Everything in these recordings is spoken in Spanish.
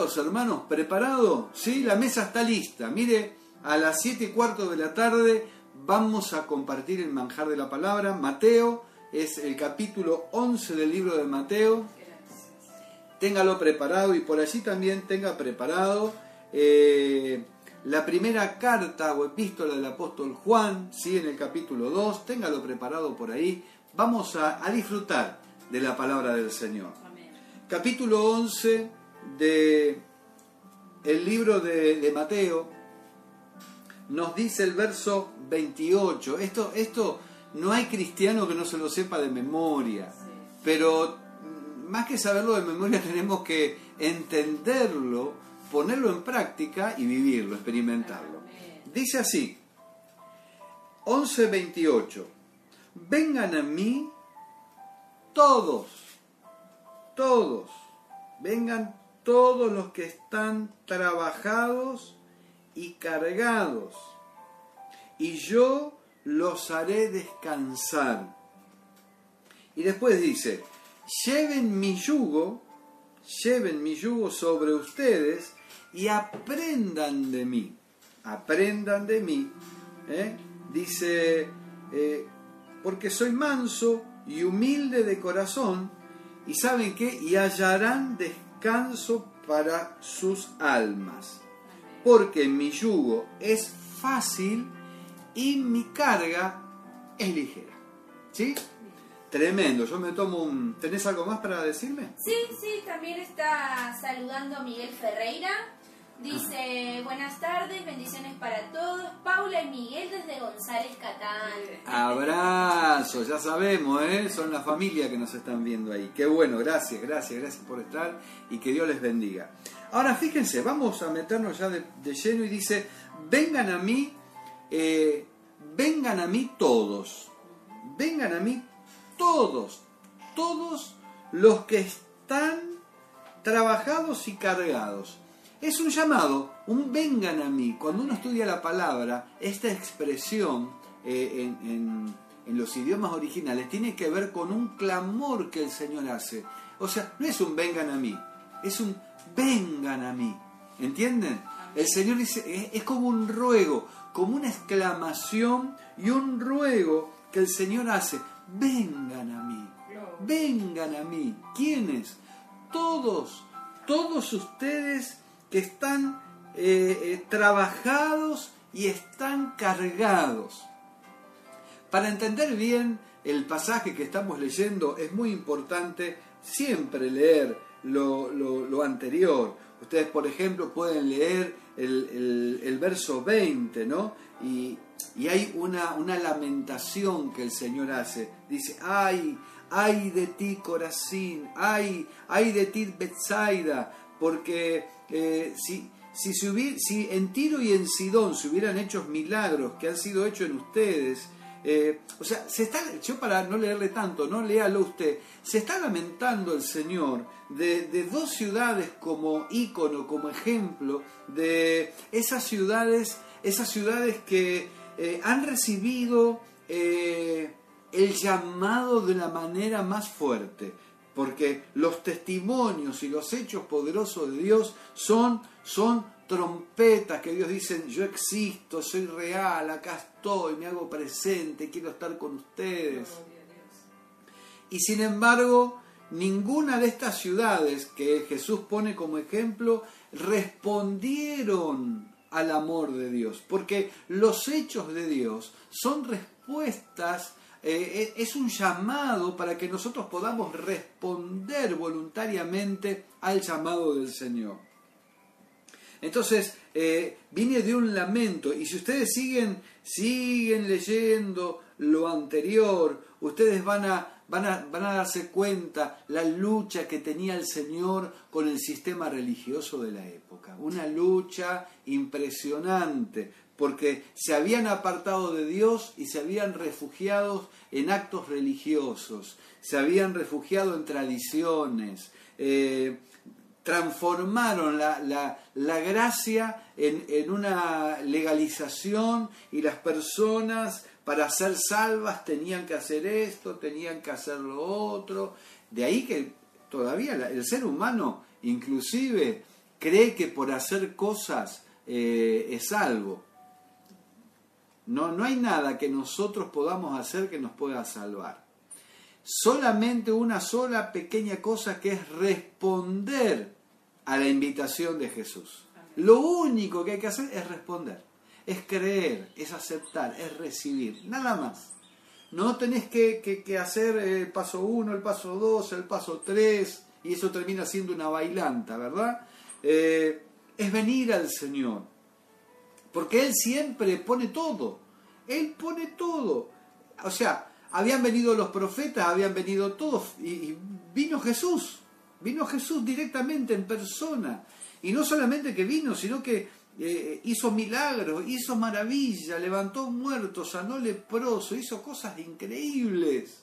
¿Listos, hermanos? ¿Preparados? ¿Sí? La mesa está lista. Mire, a las 7 y cuarto de la tarde vamos a compartir el manjar de la palabra. Mateo es el capítulo 11 del libro de Mateo. Téngalo preparado y por allí también tenga preparado eh, la primera carta o epístola del apóstol Juan, ¿sí? en el capítulo 2. Téngalo preparado por ahí. Vamos a, a disfrutar de la palabra del Señor. Capítulo 11 de el libro de, de Mateo nos dice el verso 28. Esto, esto no hay cristiano que no se lo sepa de memoria, pero más que saberlo de memoria tenemos que entenderlo, ponerlo en práctica y vivirlo, experimentarlo. Dice así, 11.28, vengan a mí todos, todos, vengan todos los que están trabajados y cargados, y yo los haré descansar. Y después dice, lleven mi yugo, lleven mi yugo sobre ustedes y aprendan de mí, aprendan de mí. ¿eh? Dice, eh, porque soy manso y humilde de corazón, y saben qué, y hallarán descanso para sus almas porque mi yugo es fácil y mi carga es ligera. ¿Sí? Tremendo, yo me tomo un... ¿Tenés algo más para decirme? Sí, sí, también está saludando Miguel Ferreira. Dice, buenas tardes, bendiciones para todos. Paula y Miguel desde González Catán. Abrazo, ya sabemos, ¿eh? son la familia que nos están viendo ahí. Qué bueno, gracias, gracias, gracias por estar y que Dios les bendiga. Ahora fíjense, vamos a meternos ya de, lleno y dice, vengan a mí, eh, vengan a mí todos, vengan a mí todos, todos los que están trabajados y cargados. Es un llamado, un vengan a mí. Cuando uno estudia la palabra, esta expresión eh, en, en los idiomas originales tiene que ver con un clamor que el Señor hace. O sea, no es un vengan a mí, es un vengan a mí. ¿Entienden? El Señor dice, es, como un ruego, como una exclamación y un ruego que el Señor hace. Vengan a mí, vengan a mí. ¿Quiénes? Todos, todos ustedes que están eh, eh, trabajados y están cargados. Para entender bien el pasaje que estamos leyendo es muy importante siempre leer lo, anterior. Ustedes, por ejemplo, pueden leer el, verso 20, ¿no? Y, hay una, una, lamentación que el Señor hace. Dice, ay, ay de ti, Corazín, ay, ay de ti, Betsaida, porque eh, si, si, si en Tiro y en Sidón se hubieran hecho milagros que han sido hechos en ustedes, eh, o sea, se está, yo para no leerle tanto, no léalo usted, se está lamentando el Señor de, dos ciudades como ícono, como ejemplo, de esas ciudades, esas ciudades que eh, han recibido el llamado de la manera más fuerte, porque los testimonios y los hechos poderosos de Dios son, son trompetas que Dios dice, yo existo, soy real, acá estoy, me hago presente, quiero estar con ustedes. Y sin embargo, ninguna de estas ciudades que Jesús pone como ejemplo respondieron al amor de Dios, porque los hechos de Dios son respuestas, eh, es un llamado para que nosotros podamos responder voluntariamente al llamado del Señor. Entonces, eh, viene de un lamento, y si ustedes siguen, siguen leyendo lo anterior, ustedes van a, van, a, van a darse cuenta la lucha que tenía el Señor con el sistema religioso de la época. Una lucha impresionante, porque se habían apartado de Dios y se habían refugiado en actos religiosos, se habían refugiado en tradiciones. Eh, transformaron la, gracia en, una legalización y las personas para ser salvas tenían que hacer esto, tenían que hacer lo otro. De ahí que todavía el ser humano inclusive cree que por hacer cosas eh, es salvo. No, no hay nada que nosotros podamos hacer que nos pueda salvar. Solamente una sola pequeña cosa que es responder a la invitación de Jesús. Lo único que hay que hacer es responder, es creer, es aceptar, es recibir, nada más. No tenés que, hacer el paso 1, el paso 2, el paso 3, y eso termina siendo una bailanta, ¿verdad? Eh, es venir al Señor, porque Él siempre pone todo, Él pone todo. O sea, habían venido los profetas, habían venido todos, y vino Jesús, vino Jesús directamente en persona. Y no solamente que vino, sino que eh, hizo milagros, hizo maravillas, levantó muertos, sanó leproso, hizo cosas increíbles.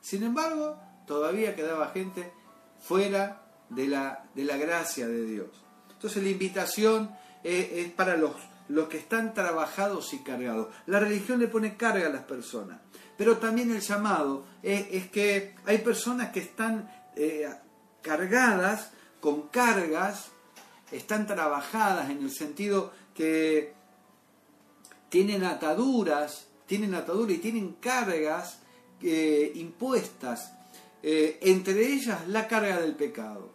Sin embargo, todavía quedaba gente fuera de la, de la gracia de Dios. Entonces la invitación eh, es para los, los que están trabajados y cargados. La religión le pone carga a las personas, pero también el llamado es, que hay personas que están eh, cargadas con cargas están trabajadas en el sentido que tienen ataduras, tienen ataduras y tienen cargas eh, impuestas, eh, entre ellas la carga del pecado.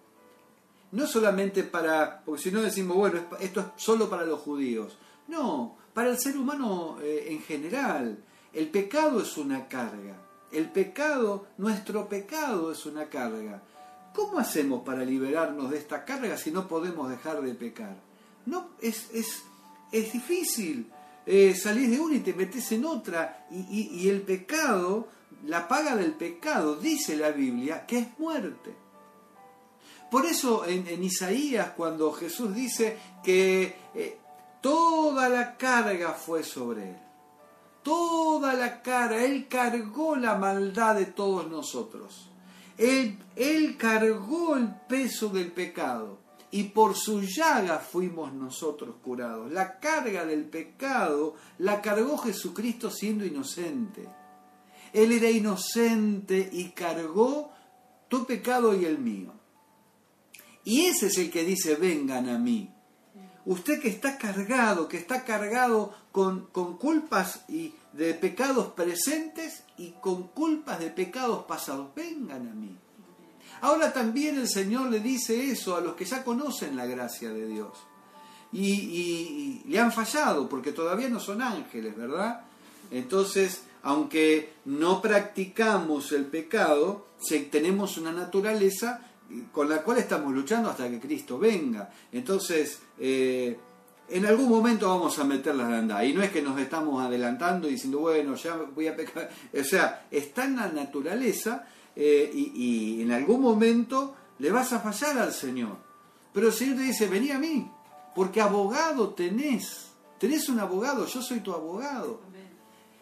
No solamente para, porque si no decimos, bueno, esto es solo para los judíos. No, para el ser humano eh, en general. El pecado es una carga. El pecado, nuestro pecado es una carga. ¿Cómo hacemos para liberarnos de esta carga si no podemos dejar de pecar? No, es, es, es difícil. Eh, salís de una y te metes en otra. Y, el pecado, la paga del pecado, dice la Biblia, que es muerte. Por eso en, Isaías, cuando Jesús dice que eh, toda la carga fue sobre él, toda la carga, él cargó la maldad de todos nosotros. Él, cargó el peso del pecado y por su llaga fuimos nosotros curados. La carga del pecado la cargó Jesucristo siendo inocente. Él era inocente y cargó tu pecado y el mío. Y ese es el que dice, vengan a mí. Usted que está cargado, que está cargado con, con culpas y de pecados presentes y con culpas de pecados pasados. Vengan a mí. Ahora también el Señor le dice eso a los que ya conocen la gracia de Dios. Y, le han fallado porque todavía no son ángeles, ¿verdad? Entonces, aunque no practicamos el pecado, tenemos una naturaleza con la cual estamos luchando hasta que Cristo venga. Entonces, eh, en algún momento vamos a meterlas de andar. Y no es que nos estamos adelantando y diciendo, bueno, ya voy a pecar. O sea, está en la naturaleza eh, y, en algún momento le vas a fallar al Señor. Pero el Señor te dice, vení a mí, porque abogado tenés. Tenés un abogado, yo soy tu abogado.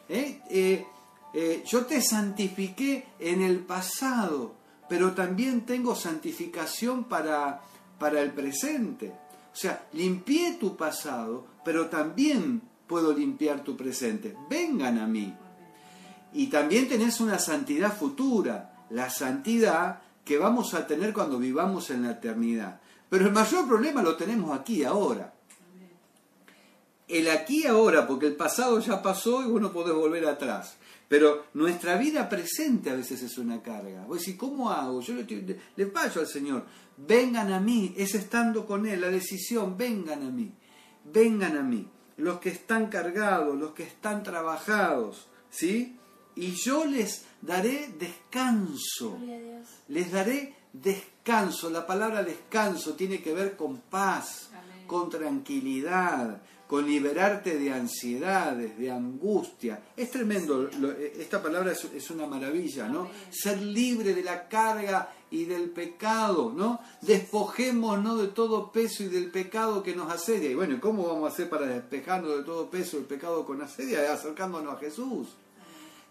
Eh, yo te santifiqué en el pasado, pero también tengo santificación para, para el presente. O sea, limpié tu pasado, pero también puedo limpiar tu presente. Vengan a mí. Y también tenés una santidad futura, la santidad que vamos a tener cuando vivamos en la eternidad. Pero el mayor problema lo tenemos aquí ahora. El aquí ahora, porque el pasado ya pasó y uno puede volver atrás. Pero nuestra vida presente a veces es una carga. Voy a decir, ¿cómo hago? Yo le, le, al Señor, vengan a mí, es estando con Él, la decisión, vengan a mí, vengan a mí, los que están cargados, los que están trabajados, ¿sí? Y yo les daré descanso, les daré descanso. La palabra descanso tiene que ver con paz, con tranquilidad, con liberarte de ansiedades, de angustia. Es tremendo, esta palabra es, una maravilla, ¿no? Ser libre de la carga y del pecado, ¿no? Despojémonos de todo peso y del pecado que nos asedia. Y bueno, ¿cómo vamos a hacer para despejarnos de todo peso el pecado con asedia? Acercándonos a Jesús.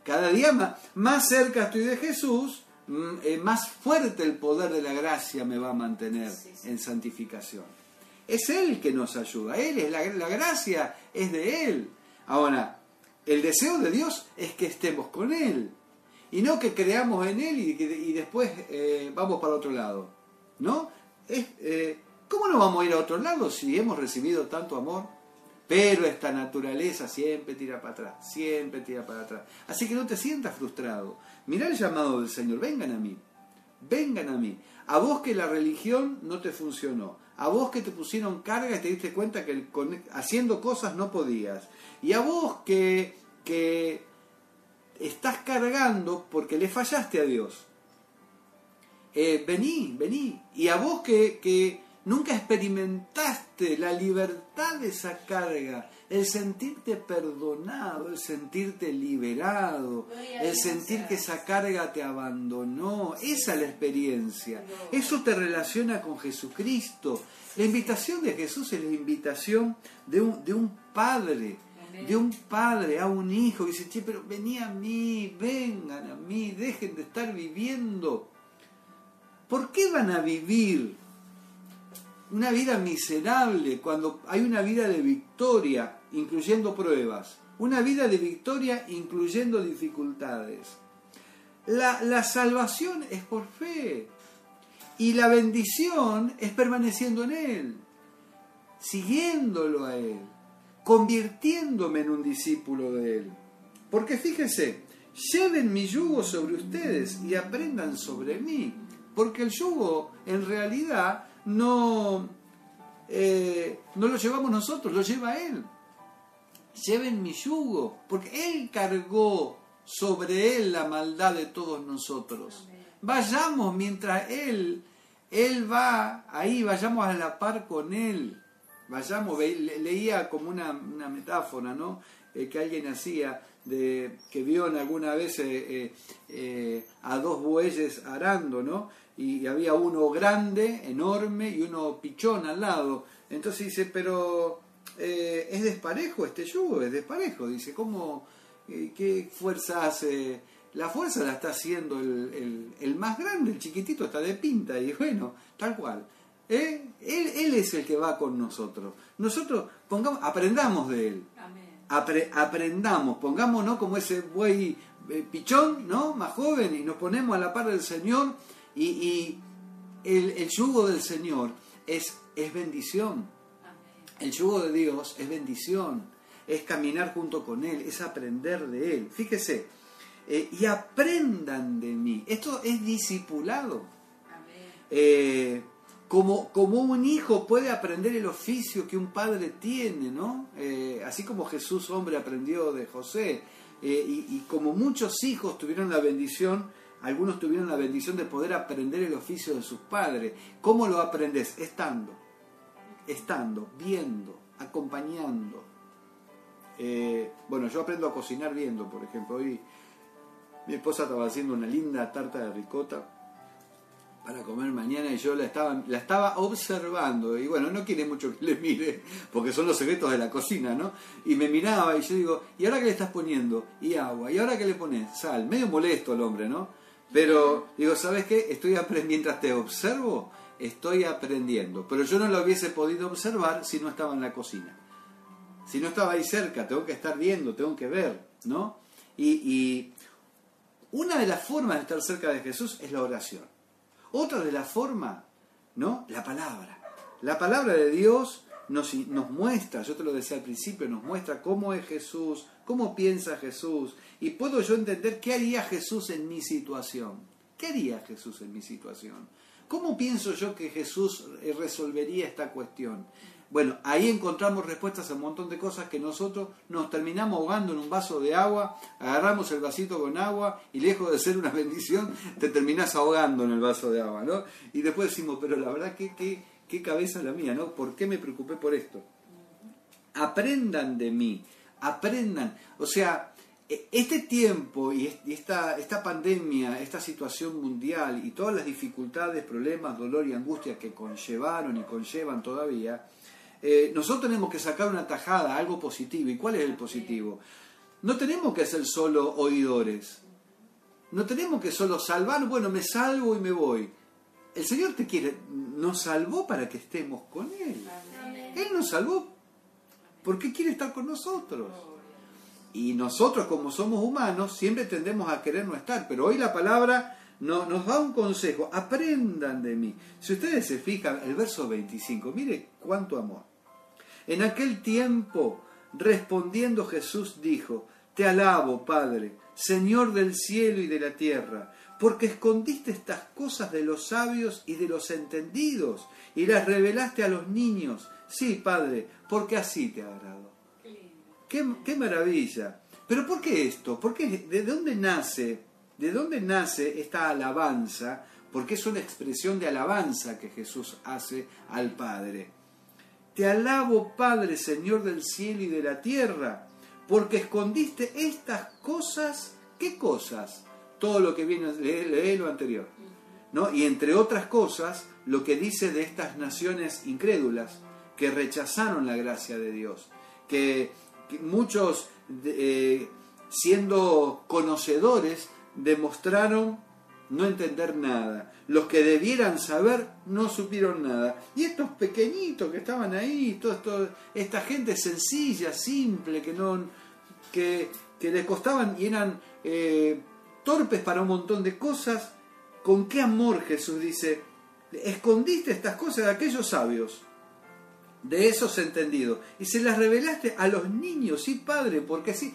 Cada día más, más cerca estoy de Jesús, mm, eh, más fuerte el poder de la gracia me va a mantener en santificación. Es Él que nos ayuda, Él es la, gracia, es de Él. Ahora, el deseo de Dios es que estemos con Él y no que creamos en Él y, después eh, vamos para otro lado. ¿No? Eh, ¿Cómo no vamos a ir a otro lado si hemos recibido tanto amor? Pero esta naturaleza siempre tira para atrás, siempre tira para atrás. Así que no te sientas frustrado. Mirá el llamado del Señor, vengan a mí, vengan a mí. A vos que la religión no te funcionó, a vos que te pusieron carga y te diste cuenta que haciendo cosas no podías, y a vos que, que estás cargando porque le fallaste a Dios. Eh, vení, vení. Y a vos que, que nunca experimentaste la libertad de esa carga, el sentirte perdonado, el sentirte liberado, el sentir que esa carga te abandonó, esa es la experiencia. Eso te relaciona con Jesucristo. La invitación de Jesús es la invitación de un, de un padre de un padre a un hijo que dice, che, pero vení a mí, vengan a mí, dejen de estar viviendo. ¿Por qué van a vivir una vida miserable cuando hay una vida de victoria, incluyendo pruebas? Una vida de victoria incluyendo dificultades. La, la salvación es por fe y la bendición es permaneciendo en Él, siguiéndolo a Él convirtiéndome en un discípulo de Él. Porque fíjense, lleven mi yugo sobre ustedes y aprendan sobre mí. Porque el yugo en realidad no, eh, no lo llevamos nosotros, lo lleva Él. Lleven mi yugo, porque Él cargó sobre Él la maldad de todos nosotros. Vayamos mientras Él, Él va ahí, vayamos a la par con Él vayamos, leía como una, metáfora, ¿no? Eh, que alguien hacía, de, que vio en alguna vez eh, eh, a dos bueyes arando, ¿no? Y, había uno grande, enorme, y uno pichón al lado. Entonces dice, pero es desparejo este yugo, es desparejo. Dice, ¿cómo, qué fuerza hace? La fuerza la está haciendo el, el más grande, el chiquitito está de pinta, y bueno, tal cual. ¿Eh? Él, es el que va con nosotros. Nosotros pongamos, aprendamos de Él. Aprendamos, pongámonos como ese buey eh, pichón, ¿no? Más joven, y nos ponemos a la par del Señor. Y, el, yugo del Señor es, es bendición. El yugo de Dios es bendición. Es caminar junto con Él, es aprender de Él. Fíjese, eh, y aprendan de mí. Esto es discipulado. Eh, como, un hijo puede aprender el oficio que un padre tiene, ¿no? Eh, así como Jesús hombre aprendió de José, eh, y, como muchos hijos tuvieron la bendición, algunos tuvieron la bendición de poder aprender el oficio de sus padres. ¿Cómo lo aprendes? Estando, estando, viendo, acompañando. Eh, bueno, yo aprendo a cocinar viendo, por ejemplo. Hoy mi esposa estaba haciendo una linda tarta de ricota para comer mañana y yo la estaba, la estaba observando y bueno, no quiere mucho que le mire porque son los secretos de la cocina, ¿no? Y me miraba y yo digo, ¿y ahora qué le estás poniendo? Y agua, ¿y ahora qué le pones? Sal, medio molesto el hombre, ¿no? Pero digo, ¿sabes qué? Estoy mientras te observo, estoy aprendiendo, pero yo no lo hubiese podido observar si no estaba en la cocina. Si no estaba ahí cerca, tengo que estar viendo, tengo que ver, ¿no? Y, y una de las formas de estar cerca de Jesús es la oración. Otra de las formas, ¿no? La palabra. La palabra de Dios nos, nos muestra, yo te lo decía al principio, nos muestra cómo es Jesús, cómo piensa Jesús, y puedo yo entender qué haría Jesús en mi situación. ¿Qué haría Jesús en mi situación? ¿Cómo pienso yo que Jesús resolvería esta cuestión? Bueno, ahí encontramos respuestas a un montón de cosas que nosotros nos terminamos ahogando en un vaso de agua, agarramos el vasito con agua y lejos de ser una bendición, te terminás ahogando en el vaso de agua, ¿no? Y después decimos, pero la verdad que qué, qué cabeza la mía, ¿no? ¿Por qué me preocupé por esto? Aprendan de mí, aprendan. O sea, e, este tiempo y esta, esta pandemia, esta situación mundial y todas las dificultades, problemas, dolor y angustia que conllevaron y conllevan todavía, eh, nosotros tenemos que sacar una tajada, algo positivo. ¿Y cuál es el positivo? No tenemos que ser solo oidores. No tenemos que solo salvar, bueno, me salvo y me voy. El Señor te quiere, nos salvó para que estemos con Él. Él nos salvó porque quiere estar con nosotros. Y nosotros como somos humanos siempre tendemos a querer no estar, pero hoy la palabra no, nos da un consejo, aprendan de mí. Si ustedes se fijan, el verso 25, mire cuánto amor. En aquel tiempo, respondiendo Jesús dijo, Te alabo, Padre, Señor del cielo y de la tierra, porque escondiste estas cosas de los sabios y de los entendidos, y las revelaste a los niños. Sí, Padre, porque así te agradó. Qué, qué maravilla. Pero ¿por qué esto? ¿Por qué, ¿De dónde nace? ¿De dónde nace esta alabanza? Porque es una expresión de alabanza que Jesús hace al Padre. Te alabo, Padre, Señor del cielo y de la tierra, porque escondiste estas cosas. ¿Qué cosas? Todo lo que viene, lee, lo anterior. ¿no? Y entre otras cosas, lo que dice de estas naciones incrédulas que rechazaron la gracia de Dios, que, que muchos eh, siendo conocedores demostraron no entender nada. Los que debieran saber no supieron nada. Y estos pequeñitos que estaban ahí, todo esta gente sencilla, simple, que no que, que les costaban y eran eh, torpes para un montón de cosas, con qué amor Jesús dice, escondiste estas cosas de aquellos sabios, de esos entendidos, y se las revelaste a los niños, sí, Padre, porque así,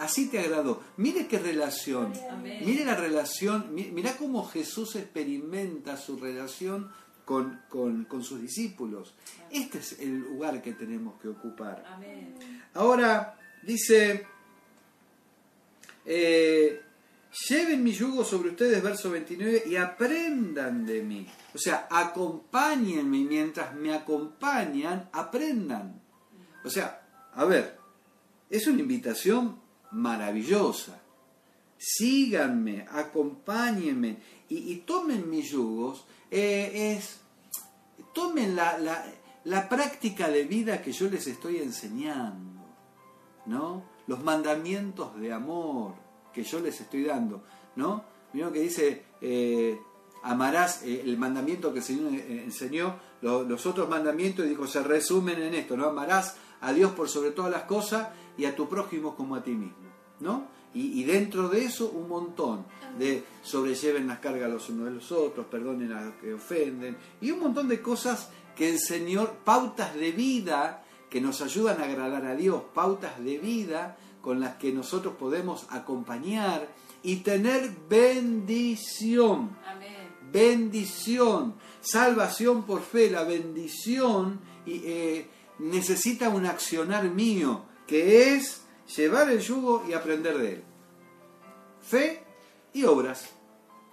así te agradó. Mire qué relación, Amén. mire la relación, mi- mira cómo Jesús experimenta su relación con, con- con sus discípulos. Este es el lugar que tenemos que ocupar. Amén. Ahora dice, eh, lleven mi yugo sobre ustedes, verso 29, y aprendan de mí. O sea, acompáñenme mientras me acompañan, aprendan. O sea, a ver, es una invitación maravillosa. Síganme, acompáñenme y, y tomen mis yugos. eh, es, tomen la, la, la práctica de vida que yo les estoy enseñando, ¿no? Los mandamientos de amor que yo les estoy dando, ¿no? Miren que dice, eh, amarás, eh, el mandamiento que el Señor enseñó, lo- los otros mandamientos, dijo, se resumen en esto, ¿no? Amarás a Dios por sobre todas las cosas y a tu prójimo como a ti mismo, ¿no? Y, y dentro de eso un montón de sobrelleven las cargas los unos de los otros, perdonen a los que ofenden, y un montón de cosas que el Señor, pautas de vida que nos ayudan a agradar a Dios, pautas de vida con las que nosotros podemos acompañar y tener bendición Amén. bendición, salvación por fe, la bendición y, eh, necesita un accionar mío, que es llevar el yugo y aprender de él. Fe y obras.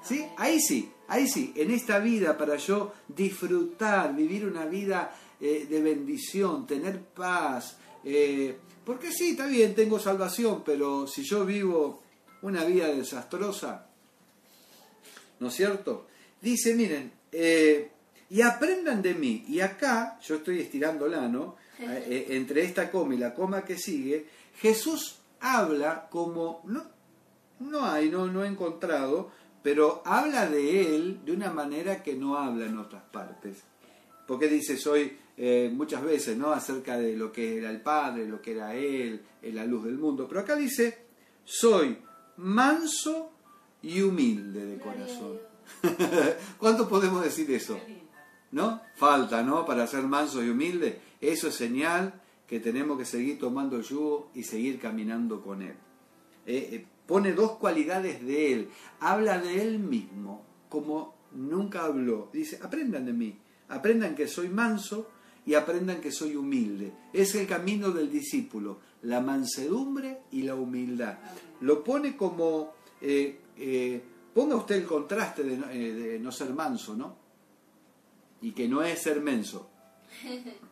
¿Sí? Ahí sí, ahí sí, en esta vida para yo disfrutar, vivir una vida eh, de bendición, tener paz, eh, porque sí, está bien, tengo salvación, pero si yo vivo una vida desastrosa, ¿no es cierto? Dice, miren, eh, y aprendan de mí. Y acá, yo estoy estirándola, ¿no? Eh, eh, entre esta coma y la coma que sigue, Jesús habla como, no, no hay, no, no he encontrado, pero habla de él de una manera que no habla en otras partes. Porque dice, soy eh, muchas veces, ¿no? Acerca de lo que era el Padre, lo que era Él, la luz del mundo. Pero acá dice, soy manso y humilde de corazón. ¿Cuánto podemos decir eso? ¿No? Falta, ¿no? Para ser manso y humilde. Eso es señal que tenemos que seguir tomando el yugo y seguir caminando con Él. Eh, eh, pone dos cualidades de Él. Habla de Él mismo como nunca habló. Dice, aprendan de mí. Aprendan que soy manso y aprendan que soy humilde. Es el camino del discípulo. La mansedumbre y la humildad. Lo pone como... eh, ponga usted el contraste de no ser manso, ¿no? Y que no es ser menso.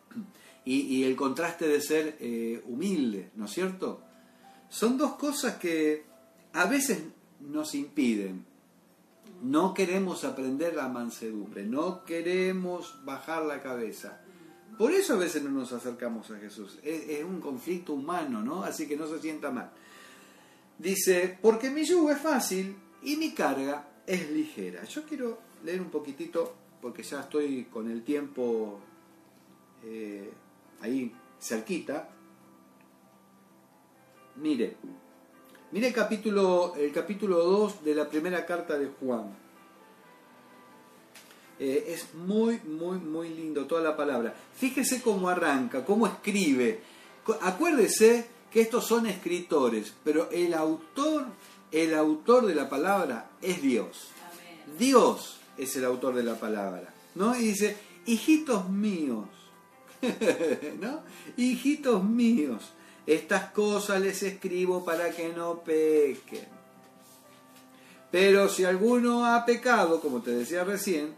Y, y el contraste de ser eh, humilde, ¿no es cierto? Son dos cosas que a veces nos impiden. No queremos aprender la mansedumbre, no queremos bajar la cabeza. Por eso a veces no nos acercamos a Jesús. Es, es un conflicto humano, ¿no? Así que no se sienta mal. Dice, porque mi yugo es fácil y mi carga es ligera. Yo quiero leer un poquitito, porque ya estoy con el tiempo eh, ahí cerquita. Mire, mire el capítulo, el capítulo 2 de la primera carta de Juan. Eh, es muy, muy, muy lindo toda la palabra. Fíjese cómo arranca, cómo escribe. Acuérdese que estos son escritores, pero el autor, el autor de la palabra es Dios. Dios es el autor de la palabra. ¿no? Y dice, hijitos míos, ¿no? Hijitos míos, estas cosas les escribo para que no pequen. Pero si alguno ha pecado, como te decía recién,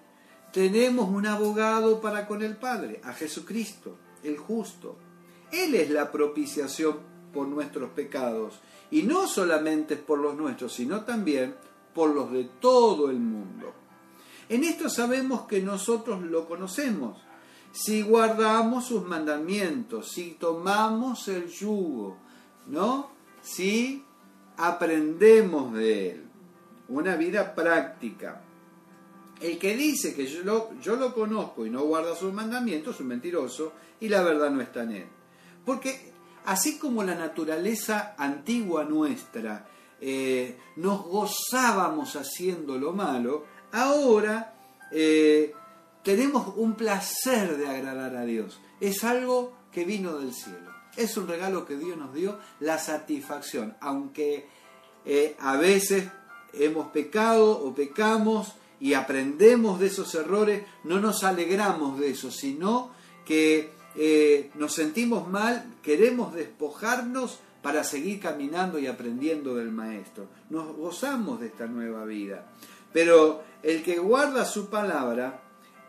tenemos un abogado para con el Padre, a Jesucristo, el justo. Él es la propiciación por nuestros pecados, y no solamente por los nuestros, sino también por los de todo el mundo. En esto sabemos que nosotros lo conocemos, si guardamos sus mandamientos, si tomamos el yugo, ¿no? Si aprendemos de él. Una vida práctica. El que dice que yo lo, conozco y no guarda sus mandamientos es un mentiroso y la verdad no está en él. Porque así como la naturaleza antigua nuestra eh, nos gozábamos haciendo lo malo, ahora eh, tenemos un placer de agradar a Dios. Es algo que vino del cielo. Es un regalo que Dios nos dio, la satisfacción. Aunque eh, a veces hemos pecado o pecamos y aprendemos de esos errores, no nos alegramos de eso, sino que eh, nos sentimos mal, queremos despojarnos para seguir caminando y aprendiendo del Maestro. Nos gozamos de esta nueva vida. Pero el que guarda su palabra,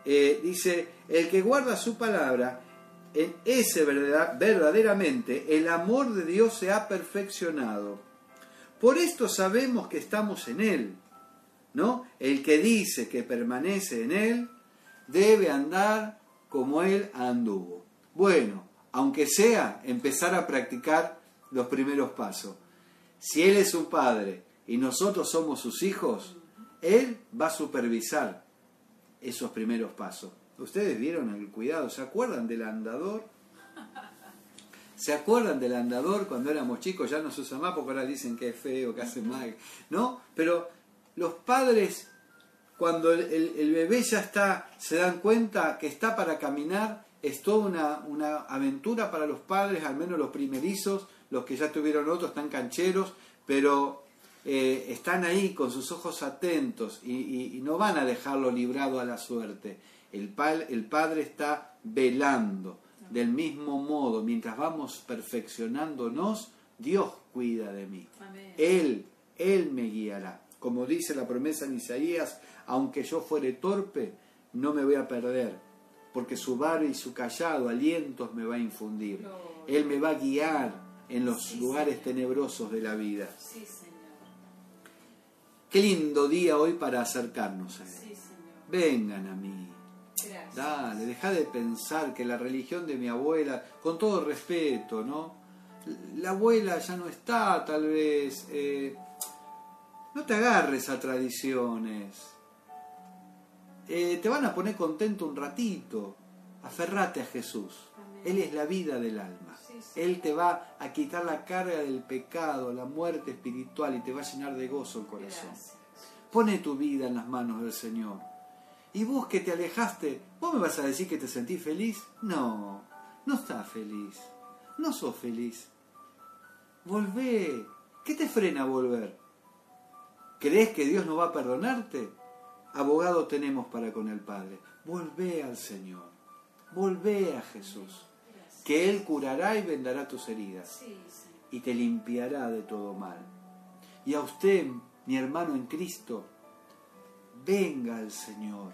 eh, dice, el que guarda su palabra, en ese verdaderamente el amor de Dios se ha perfeccionado. Por esto sabemos que estamos en Él. ¿no? El que dice que permanece en Él debe andar como Él anduvo. Bueno, aunque sea empezar a practicar los primeros pasos. Si Él es su Padre y nosotros somos sus hijos, Él va a supervisar esos primeros pasos. Ustedes vieron el cuidado, ¿se acuerdan del andador? ¿Se acuerdan del andador cuando éramos chicos? Ya no se usa más porque ahora dicen que es feo, que hace mal, ¿no? Pero los padres, cuando el, bebé ya está, se dan cuenta que está para caminar, es toda una, una aventura para los padres, al menos los primerizos, los que ya tuvieron otros están cancheros, pero eh, están ahí con sus ojos atentos y, no van a dejarlo librado a la suerte. El, el Padre está velando. Del mismo modo, mientras vamos perfeccionándonos, Dios cuida de mí. Él, Él me guiará. Como dice la promesa en Isaías, aunque yo fuere torpe, no me voy a perder, porque su bar y su callado, alientos me va a infundir. Él me va a guiar en los lugares tenebrosos de la vida. Qué lindo día hoy para acercarnos a Él. Vengan a mí. Dale, deja de pensar que la religión de mi abuela, con todo respeto, ¿no? La abuela ya no está, tal vez. Eh, no te agarres a tradiciones. Eh, te van a poner contento un ratito. Aferrate a Jesús. Él es la vida del alma. Él te va a quitar la carga del pecado, la muerte espiritual y te va a llenar de gozo el corazón. Pone tu vida en las manos del Señor. Y vos que te alejaste, ¿vos me vas a decir que te sentís feliz? No, no estás feliz. No sos feliz. Volvé. ¿Qué te frena a volver? ¿Crees que Dios no va a perdonarte? Abogado tenemos para con el Padre. Volvé al Señor. Volvé a Jesús que Él curará y vendará tus heridas y te limpiará de todo mal. Y a usted, mi hermano en Cristo, venga al Señor.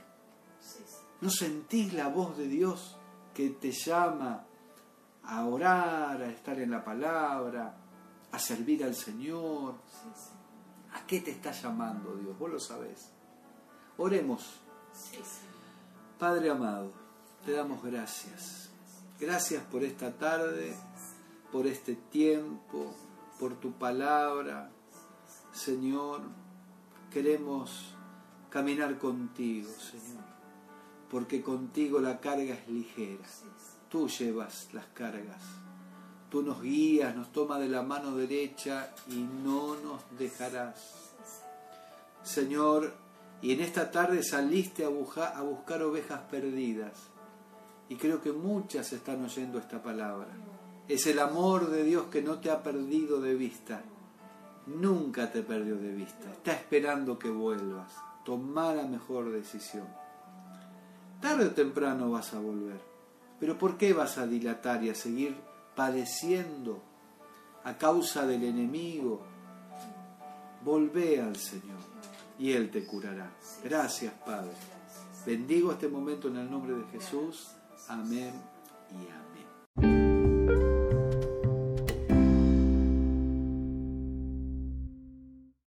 ¿No sentís la voz de Dios que te llama a orar, a estar en la palabra, a servir al Señor? ¿A qué te está llamando Dios? Vos lo sabés. Oremos. Padre amado, te damos gracias Gracias por esta tarde, por este tiempo, por tu palabra. Señor, queremos caminar contigo, Señor, porque contigo la carga es ligera. Tú llevas las cargas. Tú nos guías, nos tomas de la mano derecha y no nos dejarás. Señor, Y en esta tarde saliste a buscar ovejas perdidas. Y creo que muchas están oyendo esta palabra. Es el amor de Dios que no te ha perdido de vista. Nunca te perdió de vista. Está esperando que vuelvas. Toma la mejor decisión. Tarde o temprano vas a volver. Pero ¿por qué vas a dilatar y a seguir padeciendo a causa del enemigo? Volvé al Señor y Él te curará. Gracias, Padre. Bendigo este momento en el nombre de Jesús. Amén.